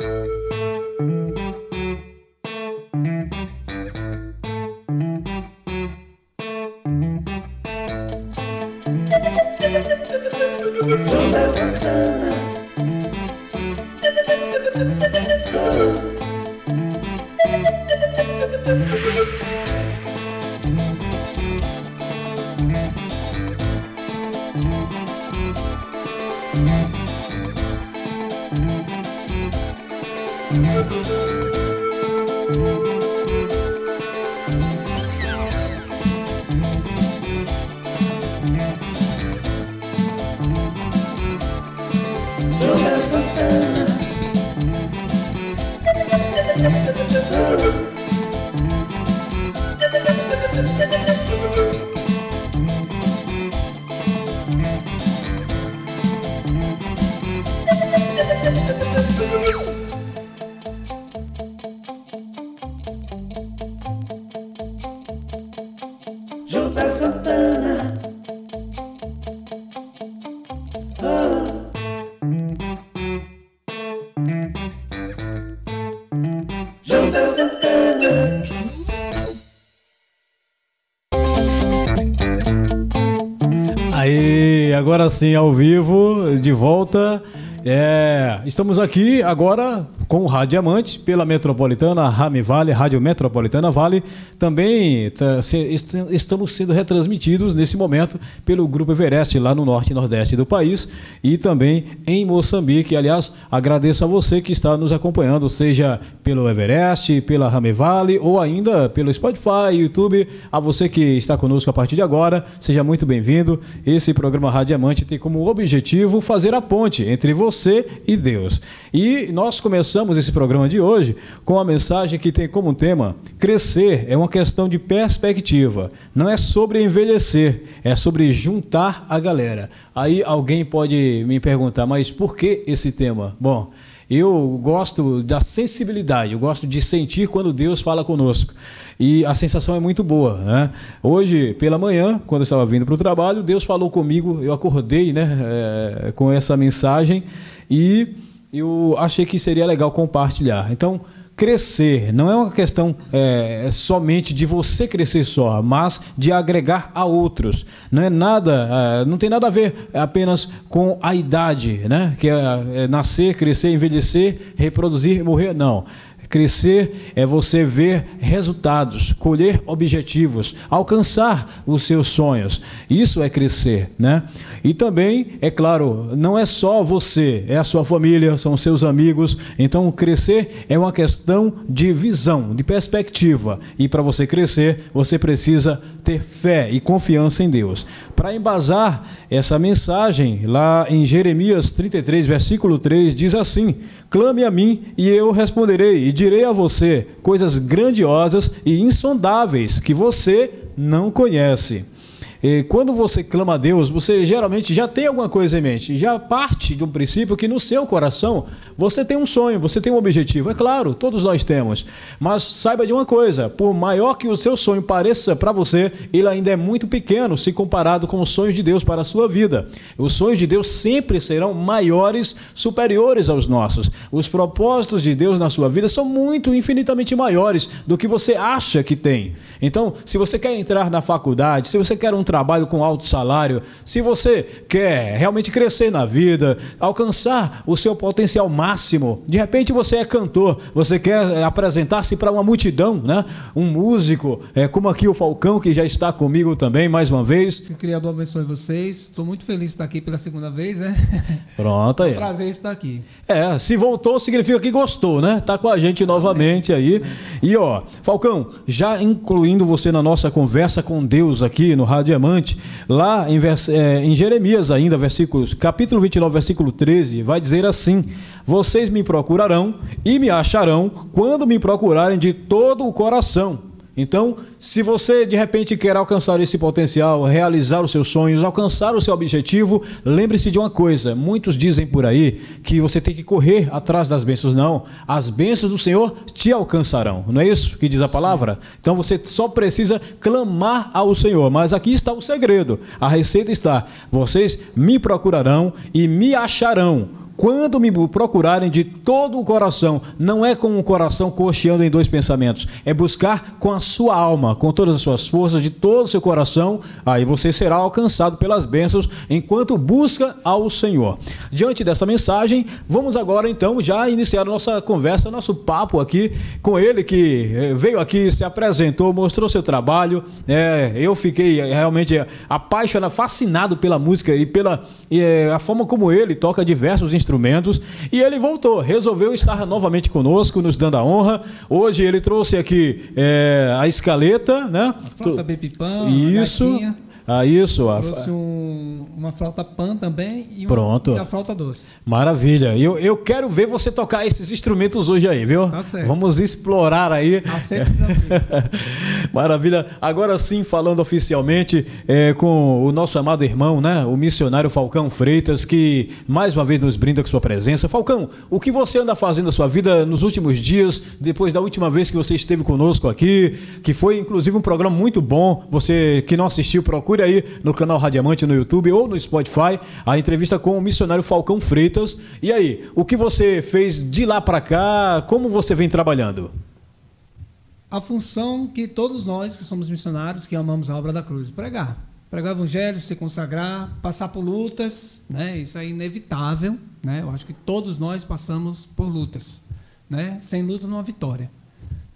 agora Sim, ao vivo, de volta. É, estamos aqui agora com o Rádio Diamante pela Metropolitana Rami Vale, Rádio Metropolitana Vale. Também tá, se, est estamos sendo retransmitidos nesse momento pelo Grupo Everest lá no norte e nordeste do país e também em Moçambique. Aliás, agradeço a você que está nos acompanhando, seja pelo Everest, pela Rami Vale ou ainda pelo Spotify, YouTube. A você que está conosco a partir de agora, seja muito bem-vindo. Esse programa Rádio Diamante tem como objetivo fazer a ponte entre você e Deus. E nós começamos começamos esse programa de hoje com a mensagem que tem como tema: crescer é uma questão de perspectiva. Não é sobre envelhecer, é sobre juntar a galera. Aí alguém pode me perguntar, mas por que esse tema? Bom, eu gosto da sensibilidade, eu gosto de sentir quando Deus fala conosco. E a sensação é muito boa. Né? Hoje, pela manhã, quando eu estava vindo para o trabalho, Deus falou comigo, eu acordei né, é, com essa mensagem e eu achei que seria legal compartilhar. Então, crescer não é uma questão é, somente de você crescer só, mas de agregar a outros. Não é nada, é, não tem nada a ver apenas com a idade, né? Que é, é nascer, crescer, envelhecer, reproduzir, morrer. Não. Crescer é você ver resultados, colher objetivos, alcançar os seus sonhos. Isso é crescer, né? E também, é claro, não é só você, é a sua família, são seus amigos. Então, crescer é uma questão de visão, de perspectiva. E para você crescer, você precisa ter fé e confiança em Deus. Para embasar essa mensagem, lá em Jeremias 33, versículo 3, diz assim: Clame a mim e eu responderei, e direi a você coisas grandiosas e insondáveis que você não conhece. E quando você clama a Deus, você geralmente já tem alguma coisa em mente, já parte do princípio que no seu coração você tem um sonho, você tem um objetivo. É claro, todos nós temos. Mas saiba de uma coisa: por maior que o seu sonho pareça para você, ele ainda é muito pequeno se comparado com os sonhos de Deus para a sua vida. Os sonhos de Deus sempre serão maiores, superiores aos nossos. Os propósitos de Deus na sua vida são muito, infinitamente maiores do que você acha que tem. Então, se você quer entrar na faculdade, se você quer um trabalho com alto salário, se você quer realmente crescer na vida, alcançar o seu potencial máximo, de repente você é cantor, você quer apresentar-se para uma multidão, né? Um músico, é, como aqui o Falcão, que já está comigo também mais uma vez. Que o Criador abençoe vocês. Estou muito feliz de estar aqui pela segunda vez, né? Pronto aí. É um prazer estar aqui. É, se voltou significa que gostou, né? Tá com a gente novamente aí. E ó, Falcão, já incluindo você na nossa conversa com Deus aqui no Rádio diamante, lá em, é, em Jeremias ainda, versículos, capítulo 29, versículo 13, vai dizer assim: Vocês me procurarão e me acharão quando me procurarem de todo o coração. Então, se você de repente quer alcançar esse potencial, realizar os seus sonhos, alcançar o seu objetivo, lembre-se de uma coisa: muitos dizem por aí que você tem que correr atrás das bênçãos. Não, as bênçãos do Senhor te alcançarão. Não é isso que diz a palavra? Sim. Então você só precisa clamar ao Senhor. Mas aqui está o segredo: a receita está: vocês me procurarão e me acharão quando me procurarem de todo o coração, não é com o coração cocheando em dois pensamentos, é buscar com a sua alma, com todas as suas forças, de todo o seu coração, aí você será alcançado pelas bênçãos enquanto busca ao Senhor. Diante dessa mensagem, vamos agora então já iniciar nossa conversa, nosso papo aqui com ele que eh, veio aqui, se apresentou, mostrou seu trabalho. É, eu fiquei realmente apaixonado, fascinado pela música e pela é, a forma como ele toca diversos instrumentos. E ele voltou, resolveu estar novamente conosco, nos dando a honra. Hoje ele trouxe aqui é, a escaleta, né? A flauta Isso. Ah, isso. Trouxe um, uma flauta pan também e, uma, Pronto. e a flauta doce. Maravilha. Eu, eu quero ver você tocar esses instrumentos hoje aí, viu? Tá certo. Vamos explorar aí. Aceito o desafio. Maravilha. Agora sim, falando oficialmente é, com o nosso amado irmão, né? O missionário Falcão Freitas, que mais uma vez nos brinda com sua presença. Falcão, o que você anda fazendo na sua vida nos últimos dias, depois da última vez que você esteve conosco aqui, que foi inclusive um programa muito bom. Você que não assistiu, procure procure aí no canal Radiamante no YouTube ou no Spotify a entrevista com o missionário Falcão Freitas. E aí, o que você fez de lá para cá? Como você vem trabalhando? A função que todos nós que somos missionários, que amamos a obra da cruz, pregar. Pregar o evangelho, se consagrar, passar por lutas, né? Isso é inevitável, né? Eu acho que todos nós passamos por lutas, né? Sem luta não há vitória.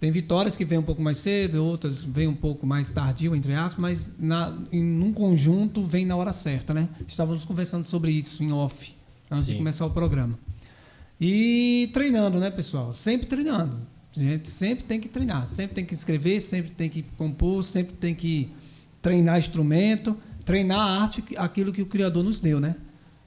Tem vitórias que vêm um pouco mais cedo, outras vêm um pouco mais tardio, entre aspas, mas na, em um conjunto vem na hora certa, né? Estávamos conversando sobre isso em off, antes Sim. de começar o programa. E treinando, né, pessoal? Sempre treinando. A gente sempre tem que treinar, sempre tem que escrever, sempre tem que compor, sempre tem que treinar instrumento, treinar a arte, aquilo que o Criador nos deu, né?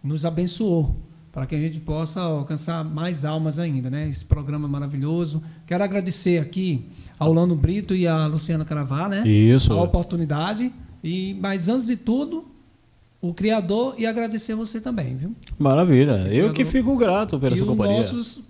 Nos abençoou para que a gente possa alcançar mais almas ainda, né? Esse programa maravilhoso. Quero agradecer aqui ao Lano Brito e a Luciana Caravar, né? Isso. A oportunidade. E, mas antes de tudo, o Criador e agradecer você também, viu? Maravilha. Eu que fico grato pela e sua companhia. nossos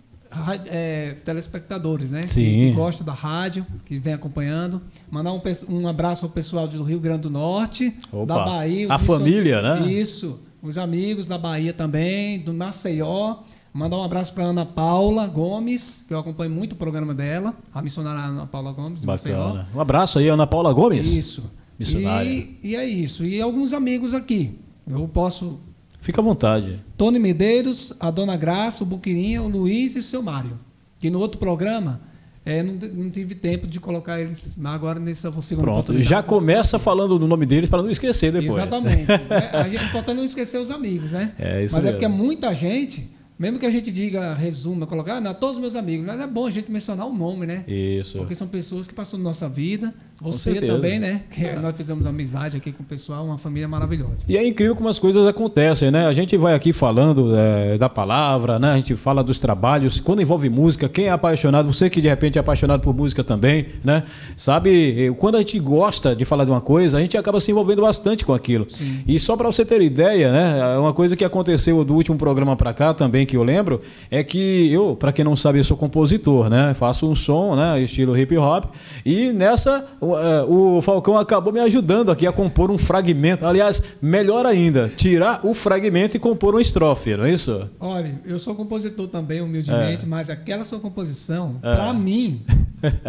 é, telespectadores, né? Sim. Que, que gostam da rádio, que vem acompanhando. Mandar um, um abraço ao pessoal do Rio Grande do Norte, Opa. da Bahia. A família, né? Isso os amigos da Bahia também, do Maceió. Mandar um abraço para Ana Paula Gomes, que eu acompanho muito o programa dela, a missionária Ana Paula Gomes, Bacana. Maceió. Um abraço aí, Ana Paula Gomes. Isso. Missionária. E, e, é isso. E alguns amigos aqui. Eu posso. Fica à vontade. Tony Medeiros, a Dona Graça, o Buquirinha, o Luiz e o seu Mário. Que no outro programa é, não, não, tive tempo de colocar eles agora nessa segunda Pronto. Já começa falando do nome deles para não esquecer depois. Exatamente. é, a gente importante não esquecer os amigos, né? É isso Mas mesmo. é porque muita gente mesmo que a gente diga, resuma, colocar, não, todos os meus amigos, mas é bom a gente mencionar o nome, né? Isso. Porque são pessoas que passam na nossa vida. Você também, né? Que é. nós fizemos amizade aqui com o pessoal, uma família maravilhosa. E é incrível como as coisas acontecem, né? A gente vai aqui falando é, da palavra, né? A gente fala dos trabalhos. Quando envolve música, quem é apaixonado, você que de repente é apaixonado por música também, né? Sabe, quando a gente gosta de falar de uma coisa, a gente acaba se envolvendo bastante com aquilo. Sim. E só para você ter ideia, né? É uma coisa que aconteceu do último programa para cá também, que eu lembro é que eu, para quem não sabe, eu sou compositor, né? Faço um som, né? Estilo hip hop. E nessa, o, é, o Falcão acabou me ajudando aqui a compor um fragmento. Aliás, melhor ainda, tirar o fragmento e compor uma estrofe, não é isso? Olha, eu sou compositor também, humildemente, é. mas aquela sua composição, é. para mim,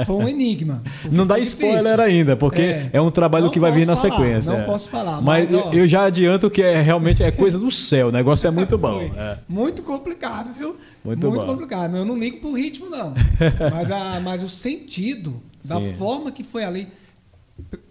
foi um enigma. Não dá spoiler difícil. ainda, porque é, é um trabalho não que vai vir na falar, sequência. Não posso falar. Mas, mas eu já adianto que é realmente é coisa do céu. O negócio é muito bom. É. Muito complicado, viu? Muito, muito complicado. Eu não ligo pro ritmo, não. mas, a, mas o sentido da Sim. forma que foi ali.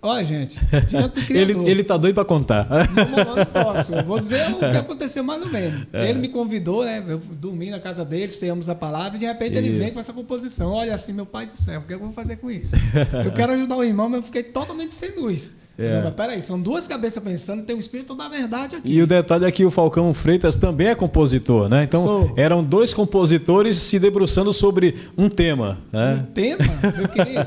Olha, gente, diante do criador. Ele, ele tá doido para contar. Não, não posso. Eu vou dizer o que aconteceu mais ou menos. É. Ele me convidou, né? Eu dormi na casa dele, temos a palavra, e de repente isso. ele vem com essa composição. Olha assim, meu pai do céu, o que eu vou fazer com isso? Eu quero ajudar o irmão, mas eu fiquei totalmente sem luz. É. Mas peraí, são duas cabeças pensando, tem o espírito da verdade aqui. E o detalhe é que o Falcão Freitas também é compositor, né? Então Sou. eram dois compositores se debruçando sobre um tema. Né? Um tema, meu querido?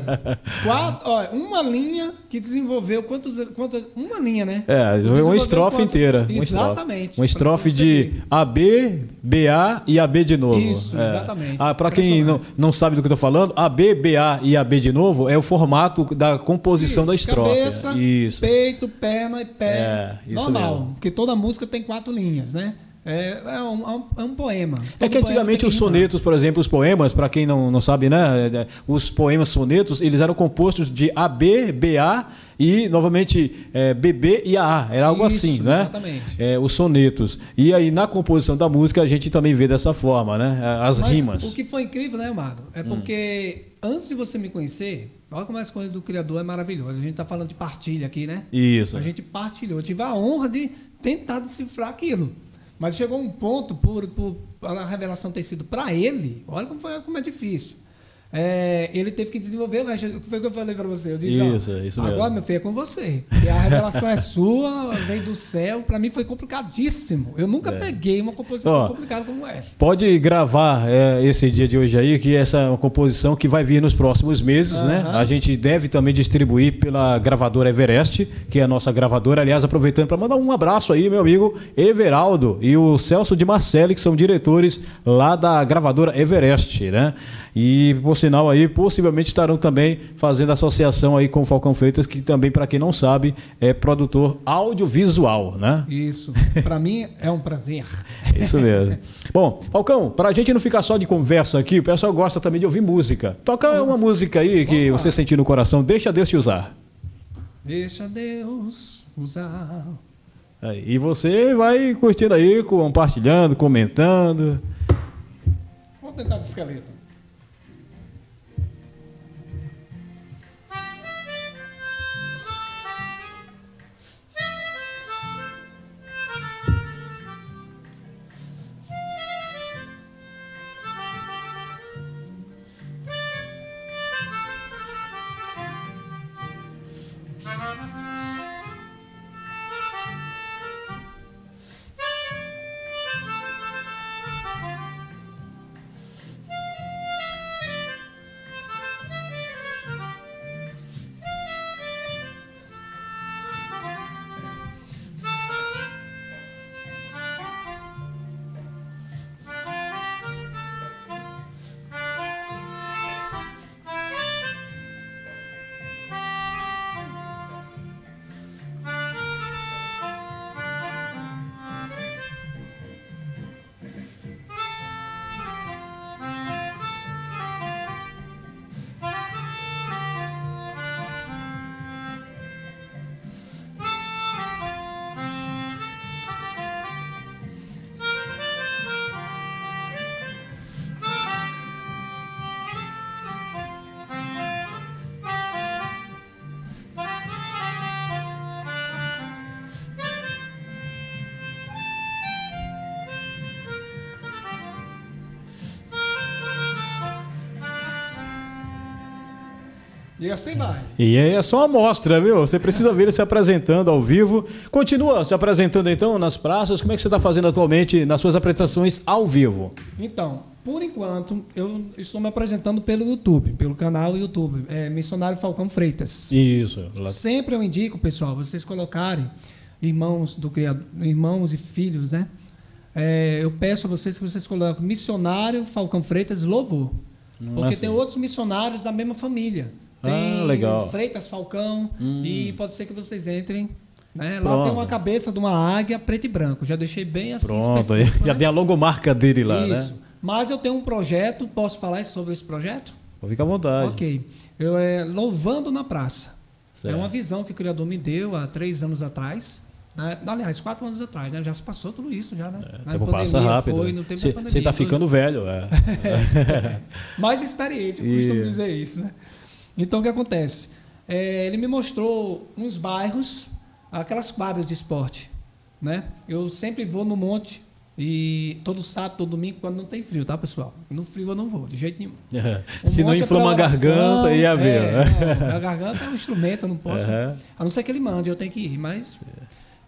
Quatro, ó, uma linha que desenvolveu quantos, quantos. Uma linha, né? É, uma estrofe quantos, inteira. Exatamente. Uma estrofe de AB, BA e AB de novo. Isso, é. exatamente. Ah, Para quem não, não sabe do que eu estou falando, AB, BA e AB de novo é o formato da composição Isso, da estrofe. Cabeça, Isso. peito, perna e pé. É, Normal. mesmo. Porque toda música tem quatro linhas, né? É, é, um, é um poema. É que antigamente os sonetos, por exemplo, os poemas, para quem não, não sabe, né? é, Os poemas sonetos, eles eram compostos de AB, BA e, novamente, é, BB e AA. Era algo Isso, assim, né? exatamente. É, os sonetos. E aí, na composição da música, a gente também vê dessa forma, né? As Mas rimas. O que foi incrível, né, Amado? É porque antes de você me conhecer, olha como as coisas do Criador é maravilhoso. A gente está falando de partilha aqui, né? Isso. A gente partilhou. Eu tive a honra de tentar decifrar aquilo. Mas chegou um ponto, por, por a revelação ter sido para ele, olha como, foi, como é difícil. É, ele teve que desenvolver o que foi que eu falei para você? Eu disse, ó, Isso, isso mesmo. agora, meu filho, é com você. E a revelação é sua, vem do céu. Para mim foi complicadíssimo. Eu nunca peguei uma composição É. Ó, complicada como essa. Pode gravar é, esse dia de hoje aí, que essa é uma composição que vai vir nos próximos meses, né? Aham. A gente deve também distribuir pela gravadora Everest, que é a nossa gravadora. Aliás, aproveitando para mandar um abraço aí, meu amigo Everaldo e o Celso de Marcelli, que são diretores lá da gravadora Everest, né? E, por sinal aí, possivelmente estarão também fazendo associação aí com o Falcão Freitas, que também, para quem não sabe, é produtor audiovisual, né? Isso. Para mim é um prazer. Isso mesmo. Bom, Falcão, pra gente não ficar só de conversa aqui, o pessoal gosta também de ouvir música. Toca uma música aí que você sentir no coração, deixa Deus te usar. Deixa Deus usar. Aí, e você vai curtindo aí, compartilhando, comentando. Vamos tentar de. E assim vai. E aí é só uma amostra, viu? Você precisa ver ele se apresentando ao vivo. Continua se apresentando então nas praças. Como é que você está fazendo atualmente nas suas apresentações ao vivo? Então, por enquanto, eu estou me apresentando pelo YouTube, pelo canal YouTube, é Missionário Falcão Freitas. Isso. Sempre eu indico, pessoal, vocês colocarem irmãos do criador, irmãos e filhos, né? É, eu peço a vocês que vocês coloquem missionário Falcão Freitas Louvor. Porque assim. tem outros missionários da mesma família. Tem Ah, legal. Hum. Freitas Falcão e pode ser que vocês entrem. Né? Lá tem uma cabeça de uma águia preto e branco. Já deixei bem assim Pronto, específico, já né? tem a logomarca dele lá, Isso. né? Mas eu tenho um projeto, posso falar sobre esse projeto? Fica à vontade. Ok. Eu é Louvando na Praça. Certo. É uma visão que o Criador me deu há três anos atrás. Né? Aliás, quatro anos atrás, né? Já se passou tudo isso, já, né? Na O tempo passa pandemia rápido. Foi, no tempo Você da pandemia. você tá foi ficando velho, é. mais experiente, eu costumo dizer isso, né? Então, o que acontece? É, ele me mostrou uns bairros, aquelas quadras de esporte, né? Eu sempre vou no monte e todo sábado, todo domingo, quando não tem frio, tá, pessoal? No frio eu não vou, de jeito nenhum. Se não monte é inflama a garganta, ia ver. É, né? a garganta é um instrumento, eu não posso. Aham. A não ser que ele mande, eu tenho que ir, mas.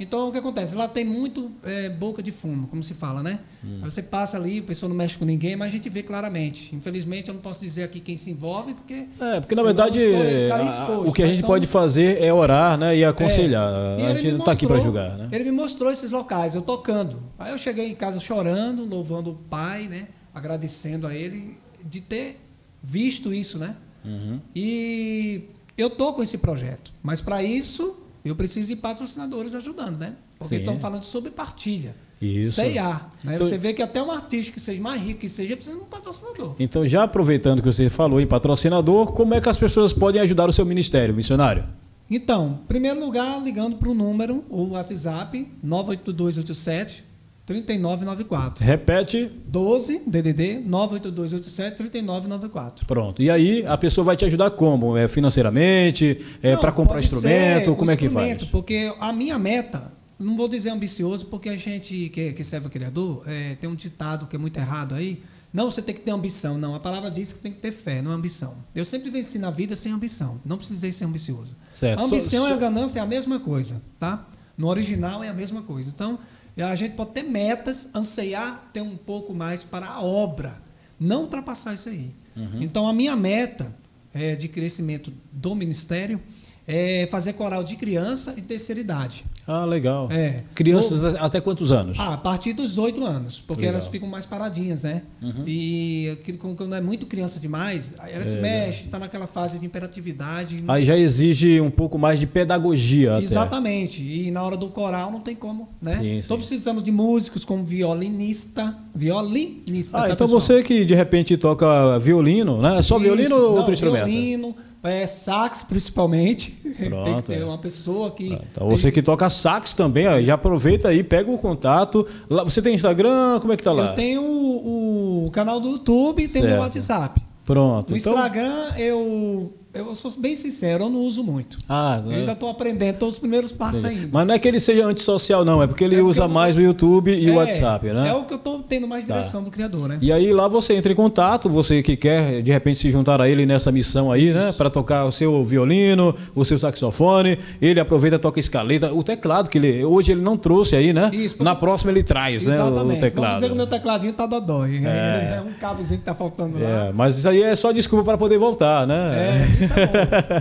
Então o que acontece? Lá tem muito é, boca de fumo, como se fala, né? Hum. Aí você passa ali, a pessoa não mexe com ninguém, mas a gente vê claramente. Infelizmente eu não posso dizer aqui quem se envolve, porque. É, porque na verdade exposto, o que a gente são- pode fazer é orar né, e aconselhar. é. E A gente não está aqui para julgar, né? Ele me mostrou esses locais, eu tocando. Aí eu cheguei em casa chorando, louvando o Pai, né? Agradecendo a ele de ter visto isso, né? Uhum. E eu tô com esse projeto, mas para isso eu preciso de patrocinadores ajudando, né? Porque estão falando sobre partilha. Isso. C&A. Né? Então- Você vê que até um artista que seja mais rico que seja, precisa de um patrocinador. Então, já aproveitando que você falou em patrocinador, como é que as pessoas podem ajudar o seu ministério, missionário? Então, em primeiro lugar, ligando para o número, o WhatsApp, 98287 3994. Repete. 12 DDD 98287 3994. Pronto. E aí a pessoa vai te ajudar como? É financeiramente? É para comprar instrumento? Como é que instrumento, faz? Porque a minha meta, não vou dizer ambicioso, porque a gente que, que serve o Criador, é, tem um ditado que é muito errado aí. Não, você tem que ter ambição. Não, a palavra diz que tem que ter fé, não ambição. Eu sempre venci na vida sem ambição. Não precisei ser ambicioso. Certo. A ambição Só- e a ganância é a mesma coisa, tá? No original é a mesma coisa. Então, a gente pode ter metas, anseiar ter um pouco mais para a obra, não ultrapassar isso aí. Uhum. Então, a minha meta é, de crescimento do ministério é fazer coral de criança e terceira idade. Ah, legal. É. Crianças até quantos anos? Ah, a partir dos oito anos, porque Legal. Uhum. elas ficam mais paradinhas, né? E aquilo, como quando é muito criança demais, ela se É. mexe, está naquela fase de imperatividade. Aí já exige um pouco mais de pedagogia até. Exatamente. E na hora do coral não tem como, né? Estou precisando de músicos como violinista. Violinista. Ah, tá, então pessoal? você que de repente toca violino, né? É só violino Isso. ou Não, outro instrumento? Violino, é, sax principalmente. tem que Pronto, ter é. uma pessoa que. Então você que toca sax também, ó, já aproveita aí, pega o contato. Lá, você tem Instagram? Como é que tá lá? Eu tenho o, o canal do YouTube e tem meu WhatsApp. Pronto. No então... Instagram, eu, eu sou bem sincero, eu não uso muito. Ah, Eu ainda estou aprendendo todos os primeiros passos ainda. Mas não é que ele seja antissocial, não, é porque ele É usa eu- mais o YouTube e o É, WhatsApp, né? É o que eu estou tendo mais Tá. direção do criador, né? E aí lá você entra em contato, você que quer de repente se juntar a ele nessa missão aí, né? Para tocar o seu violino, o seu saxofone, ele aproveita toca escaleta, o teclado que ele hoje ele não trouxe aí, né? Isso, porque- Na próxima ele traz, né? O, o Exatamente. Vamos teclado. dizer que o meu tecladinho tá dodói. É, é um cabozinho que tá faltando lá. É, mas isso aí é só desculpa para poder voltar, né? É, isso é bom.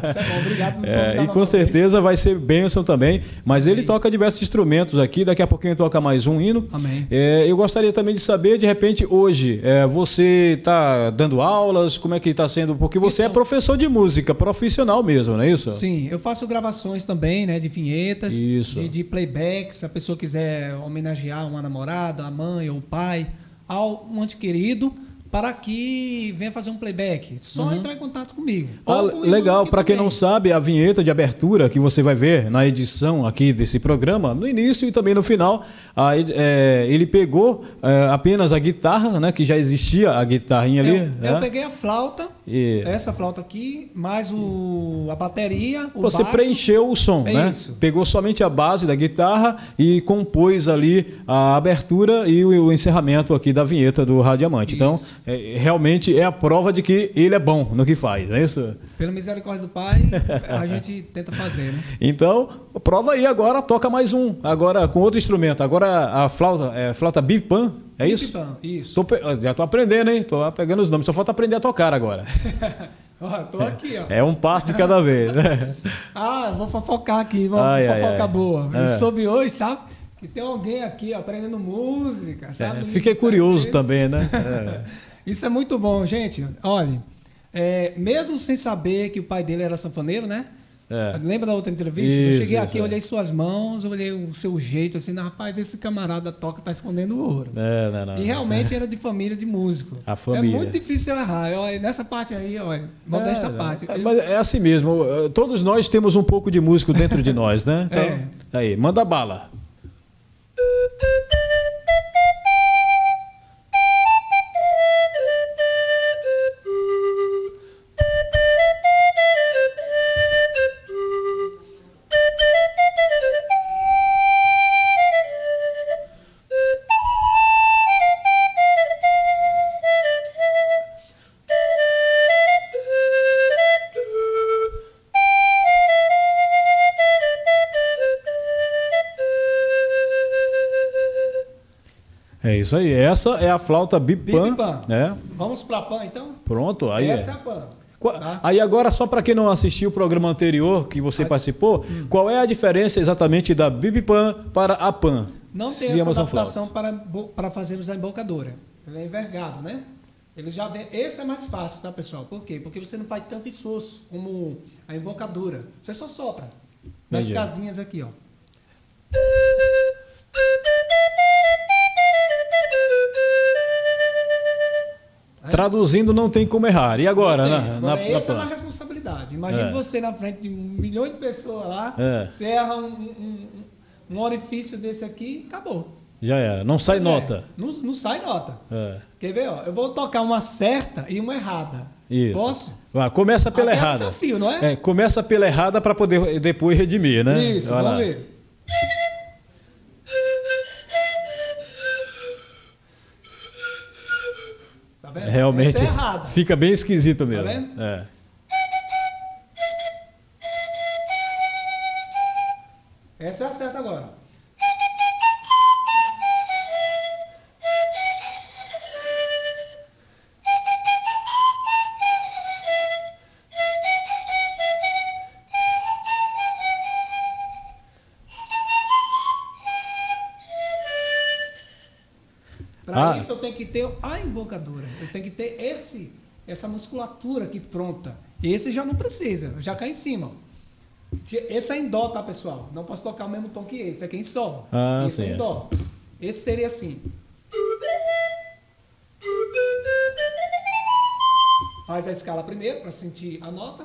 Isso é bom. Obrigado por me É, convidar e com certeza vai ser bênção também. Mas ele toca diversos instrumentos aqui, daqui a pouquinho toca mais um hino. Amém. É, eu gostaria também de saber, de repente, hoje, é, você está dando aulas, como é que está sendo? Porque você é Então- professor de música, profissional mesmo, não é isso? Sim, eu faço gravações também, né? De vinhetas. De, de playback, se a pessoa quiser homenagear uma namorada, a mãe ou o pai, ao um querido, para que venha fazer um playback. Só entrar em contato comigo. Ah, legal, para quem não sabe, a vinheta de abertura que você vai ver na edição aqui desse programa, no início e também no final, a é, ele pegou é, apenas a guitarra, né? Que já existia a guitarrinha ali. Eu, eu né? peguei a flauta, E- essa flauta aqui, mais o, a bateria, o Você baixo. preencheu o som, É né? isso. Pegou somente a base da guitarra e compôs ali a abertura e o, o encerramento aqui da vinheta do Radiamante. Então. É, realmente é a prova de que ele é bom no que faz, não é isso? Pela misericórdia do Pai, a gente tenta fazer, né? Então, prova aí agora, toca mais um. Agora com outro instrumento. Agora a flauta, é flauta bipan, é isso? Bipan, Isso. Tô já tô aprendendo, hein? Tô pegando os nomes. Só falta aprender a tocar agora. Ó, tô aqui, ó. É um passo de cada vez. né? Ah, vou fofocar aqui, vou Ai, fofoca ai. boa. É. Eu soube hoje, sabe? Que tem alguém aqui ó, aprendendo música, sabe? É, fiquei curioso dele. também, né? É. Isso é muito bom, gente. Olha, é, mesmo sem saber que o pai dele era sanfoneiro, né? É. Lembra da outra entrevista? Isso, eu cheguei isso, aqui, é. olhei suas mãos, olhei o seu jeito, assim, "Não, rapaz, esse camarada toca, tá escondendo ouro. É, não, não. E realmente era de família de músico. A família. É muito difícil eu errar. Olha, nessa parte aí, olha, modesta É, parte. é, mas é assim mesmo. Todos nós temos um pouco de músico dentro de nós, né? Então, É. Aí, manda bala. Isso aí. Essa é a flauta bipan. Bipan. Né? Vamos pra PAN, então? Pronto, aí Essa é é. a PAN. Tá? Aí agora, só para quem não assistiu o programa anterior que você participou, Hum. qual é a diferença exatamente da Bibipan para a Pan? Não tem essa adaptação para, para fazermos a embocadura. Ele é envergado, né? Ele já vem. Esse é mais fácil, tá, pessoal? Por quê? Porque você não faz tanto esforço como a embocadura. Você só sopra. Nas Entendi. casinhas aqui, ó. Traduzindo, não tem como errar. E agora, Não na, na, Agora, na essa é planta? uma responsabilidade. Imagine É. você na frente de milhões de pessoas lá, É. você erra um, um- um- um orifício desse aqui, acabou. Já era. Não sai Pois é, nota. não, não sai nota. É. Quer ver? Ó, eu vou tocar uma certa e uma errada. Isso. Posso? Vai, começa pela Até errada. desafio, não é? É, começa pela errada para poder depois redimir, né? Isso, Vai vamos lá. ver. Tá? Realmente é fica bem esquisito mesmo. vendo? É. Essa é a certa agora. Para Ah. isso eu tenho que ter a embocadura. Eu tenho que ter esse, essa musculatura aqui pronta. Esse já não precisa, já cai em cima. Esse é em dó, tá, pessoal? Não posso tocar o mesmo tom que esse. Aqui é em sol. Ah, esse é sim. em dó. Esse seria assim. Faz a escala primeiro para sentir a nota.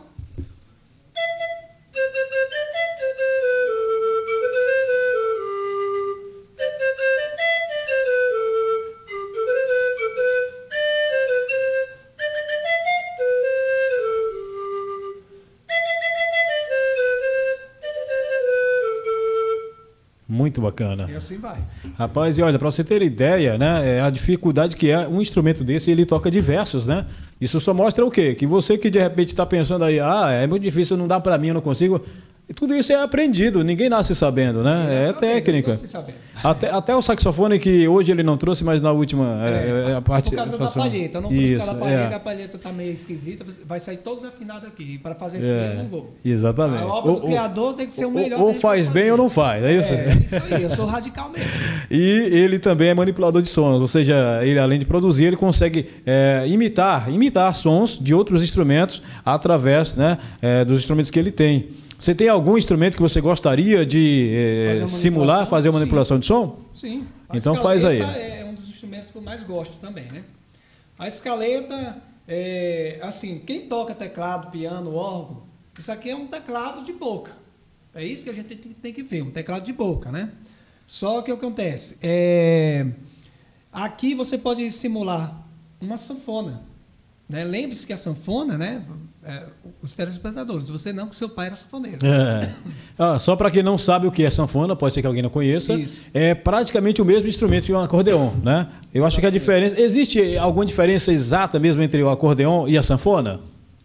Bacana. E assim vai. Rapaz, e olha, para você ter ideia, né, é a dificuldade que é um instrumento desse, ele toca diversos, né? Isso só mostra o quê? Que você que de repente está pensando aí, ah, é muito difícil, não dá para mim, eu não consigo. E tudo isso é aprendido, ninguém nasce sabendo, né? Ninguém É técnica. Até, até o saxofone que hoje ele não trouxe, mas na última é, é, a parte Por causa da palheta. Eu não trouxe Isso, palheta, é. a palheta tá meio esquisita, vai sair todos afinados aqui. Para fazer É, eu não vou. exatamente. A obra Ou- do criador tem que ser o melhor. ou faz bem ou não faz, é isso? É, isso aí, eu sou radical mesmo. E ele também é manipulador de sons, ou seja, ele além de produzir, ele consegue é, imitar, imitar sons de outros instrumentos através né, é, dos instrumentos que ele tem. Você tem algum instrumento que você gostaria de Fazer uma simular, fazer uma Sim. manipulação de som? Sim. A Então faz aí. É um dos instrumentos que eu mais gosto também, né? A escaleta, é, assim, quem toca teclado, piano, órgão, isso aqui é um teclado de boca. É isso que a gente tem, tem que ver, um teclado de boca, né? Só que o que acontece? É, aqui você pode simular uma sanfona. Né? Lembre-se que a sanfona, né? É, os telespectadores, você não, que seu pai era sanfoneiro. É. Ah, só para quem não sabe o que é sanfona, pode ser que alguém não conheça, Isso. é praticamente o mesmo instrumento que um acordeon, né? Eu acho que a diferença existe alguma diferença exata mesmo entre o acordeon e a sanfona?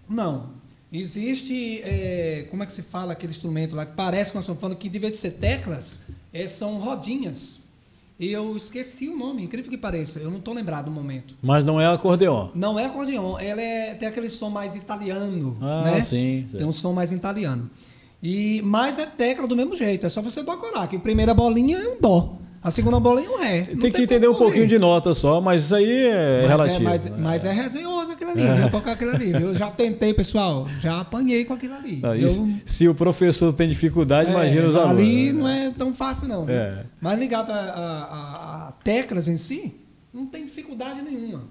Não. Existe, é, como é que se fala aquele instrumento lá que parece com a sanfona, que de vez de ser teclas, é, são rodinhas. E eu esqueci o nome, incrível que pareça, eu não estou lembrado no momento. Mas não é acordeon. Não é acordeon, ela é, tem aquele som mais italiano, Ah, né? sim. Tem um som mais italiano. E, mas é tecla do mesmo jeito, é só você decorar, que a primeira bolinha é um dó, a segunda bolinha é um ré. Não Tem que entender um pouquinho de nota só, mas isso aí é Mas relativo. É, mas, né? mas é resenhoso aquilo ali, viu? Tocar aquilo ali. Eu já tentei, pessoal. Já apanhei com aquilo ali. Não, Eu- se o professor tem dificuldade, é, imagina os alunos. Ali né? não é tão fácil, não. É. Mas ligado a, a- a- teclas em si, não tem dificuldade nenhuma.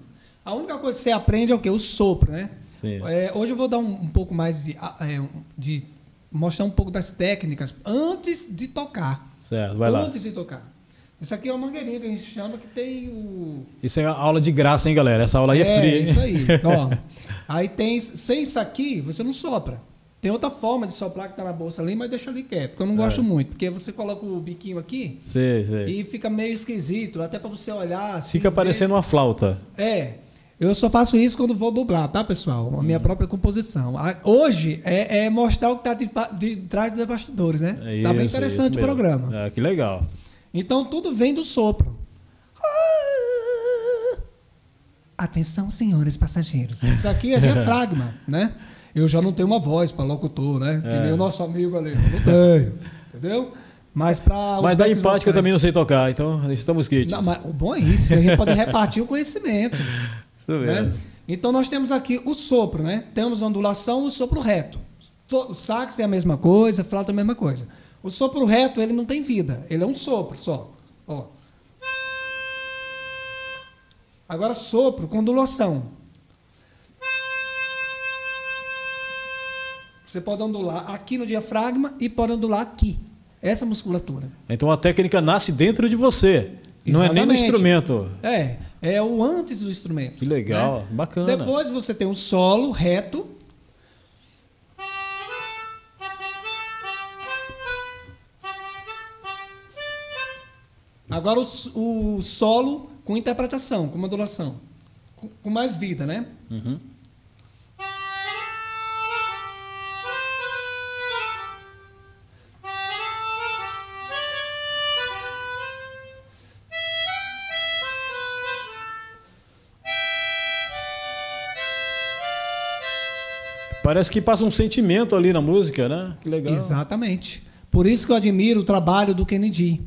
A única coisa que você aprende é o quê? O sopro, né? É, hoje eu vou dar um, um pouco mais de, é, de mostrar um pouco das técnicas antes de tocar. Certo, vai lá. antes de tocar. Isso aqui é uma mangueirinha que a gente chama que tem o Isso é aula de graça, hein, galera? Essa aula aí é, free. hein? isso aí. Ó, aí tem, sem isso aqui, você não sopra. Tem outra forma de soprar que tá na bolsa ali, mas deixa ali quieto, porque eu não gosto muito. Porque você coloca o biquinho aqui Sei, sei. e fica meio esquisito, até para você olhar. Assim, Fica parecendo uma flauta. É. Eu só faço isso quando vou dublar, tá, pessoal? A minha Hum. própria composição. Hoje é, é mostrar o que tá de, de trás dos bastidores, né? É tá bem isso, interessante isso o programa. É, que legal. Então tudo vem do sopro. Atenção, senhores passageiros. Isso aqui é diafragma, né? Eu já não tenho uma voz para locutor, né? Que É. nem o nosso amigo ali. Eu não tenho. Entendeu? Mas para. Mas da empática eu também não sei tocar, então estamos kits. Não, o bom é isso, a gente pode repartir o conhecimento. Isso né? mesmo. Então nós temos aqui o sopro, né? Temos a ondulação e o sopro reto. To- O sax é a mesma coisa, flauta é a mesma coisa. O sopro reto, ele não tem vida. Ele é um sopro só. Ó. Agora, sopro com ondulação. Você pode ondular aqui no diafragma e pode ondular aqui. Essa musculatura. Então a técnica nasce dentro de você. Exatamente. Não é nem no instrumento. É. É o antes do instrumento. Que legal, né? bacana. Depois você tem o solo reto, Agora o, o solo com interpretação, com modulação. Com, com mais vida, né? Uhum. Parece que passa um sentimento ali na música, né? Que legal. Exatamente. Por isso que eu admiro o trabalho do Kennedy.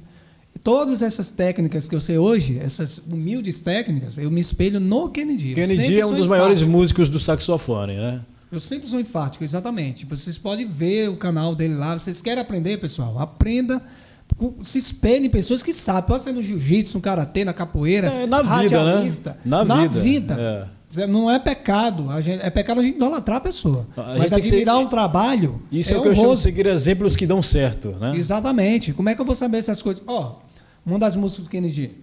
Todas essas técnicas que eu sei hoje, essas humildes técnicas, eu me espelho no Kennedy. Kennedy sempre é um dos maiores músicos do saxofone, né? Eu sempre sou enfático, exatamente. Vocês podem ver o canal dele lá. Vocês querem aprender, pessoal? Aprenda. Se espelhe em pessoas que sabem. Pode ser no jiu-jitsu, no karatê, na capoeira. É, na vida, né? radialista. Na Na vida, vida. Não é pecado. Gente- é pecado a gente idolatrar a pessoa. A Mas tem que ser- admirar um trabalho. Isso é é, o que eu chamo de seguir exemplos que dão certo, né? Exatamente. Como é que eu vou saber essas coisas? Ó, uma das músicas do Kennedy.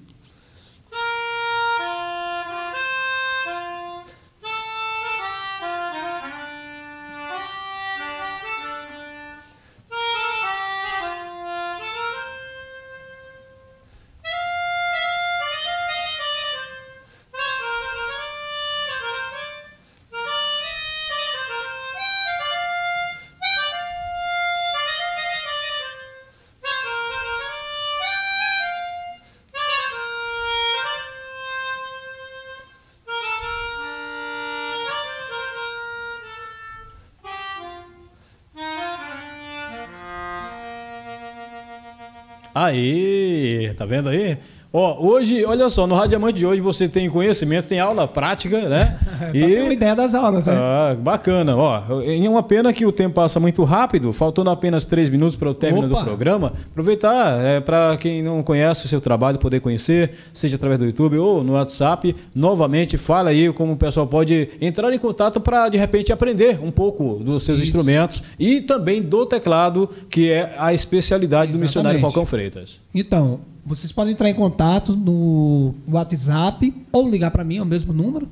Aí, tá vendo aí? Ó, hoje, olha só, no Rádio Diamante de hoje você tem conhecimento, tem aula prática, né? Pra ter uma ideia das aulas, né? Ah, bacana. Ó, é uma pena que o tempo passa muito rápido, faltando apenas três minutos para o término Opa. do programa. Aproveitar, é, para quem não conhece o seu trabalho, poder conhecer, seja através do YouTube ou no WhatsApp. Novamente, fala aí como o pessoal pode entrar em contato para, de repente, aprender um pouco dos seus Isso. instrumentos e também do teclado, que é a especialidade do missionário Exatamente. Falcão Freitas. Então, vocês podem entrar em contato no WhatsApp ou ligar para mim, é o mesmo número.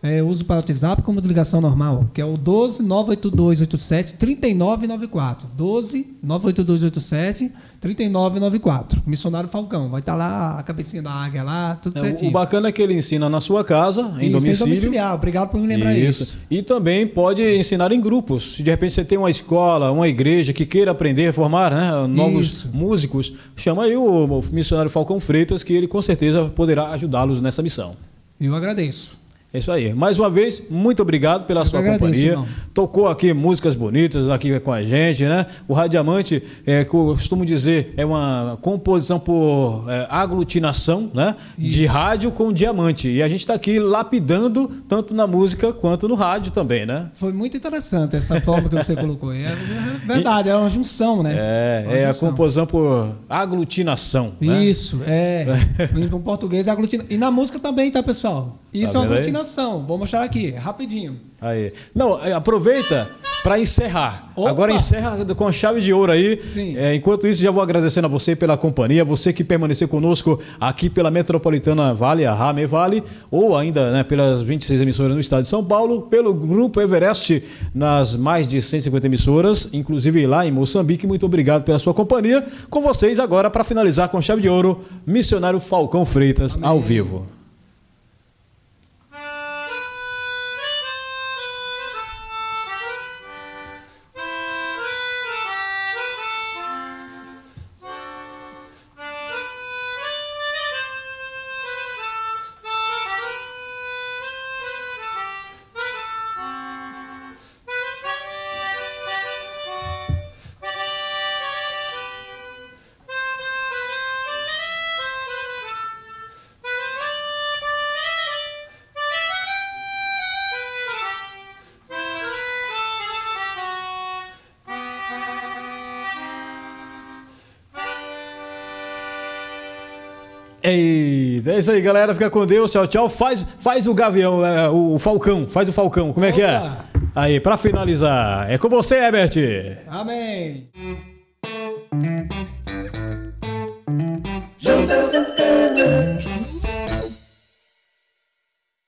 É, uso para o WhatsApp como de ligação normal, que é o 12 98287 3994. 12 98287 3994. Missionário Falcão. Vai estar lá a cabecinha da águia lá, tudo É, certinho. o bacana é que ele ensina na sua casa, em Isso, domicílio. domiciliar. Obrigado por me lembrar isso. E também pode ensinar em grupos. Se de repente você tem uma escola, uma igreja que queira aprender, formar né, novos Isso. músicos, chama aí o missionário Falcão Freitas, que ele com certeza poderá ajudá-los nessa missão. Eu agradeço. É isso aí. Mais uma vez, muito obrigado pela sua agradeço, companhia. Tocou aqui músicas bonitas aqui com a gente, né? O Radiamante, é, que eu costumo dizer, é uma composição por é, aglutinação, né? De Isso. rádio com diamante. E a gente está aqui lapidando tanto na música quanto no rádio também, né? Foi muito interessante essa forma que você colocou. É verdade, é uma junção, né? É, é a junção. composição por aglutinação. né? Isso, é. em português é aglutina. E na música também, tá, pessoal? Isso Tá é uma vendo Vou mostrar aqui, rapidinho. Aí. Não, é, aproveita para encerrar. Opa! Agora encerra com chave de ouro aí. Sim. É, enquanto isso, já vou agradecendo a você pela companhia, você que permaneceu conosco aqui pela Metropolitana Vale, a Rame Vale, ou ainda né, pelas 26 emissoras no estado de São Paulo, pelo Grupo Everest nas mais de 150 emissoras, inclusive lá em Moçambique. Muito obrigado pela sua companhia. Com vocês agora, para finalizar com chave de ouro, Missionário Falcão Freitas, ao vivo. Eita, é isso aí, galera. Fica com Deus. Tchau, tchau. Faz, faz o gavião, é, o falcão. Faz o falcão. Como é que é? Opa! Aí, para finalizar, é com você, Herbert. Amém.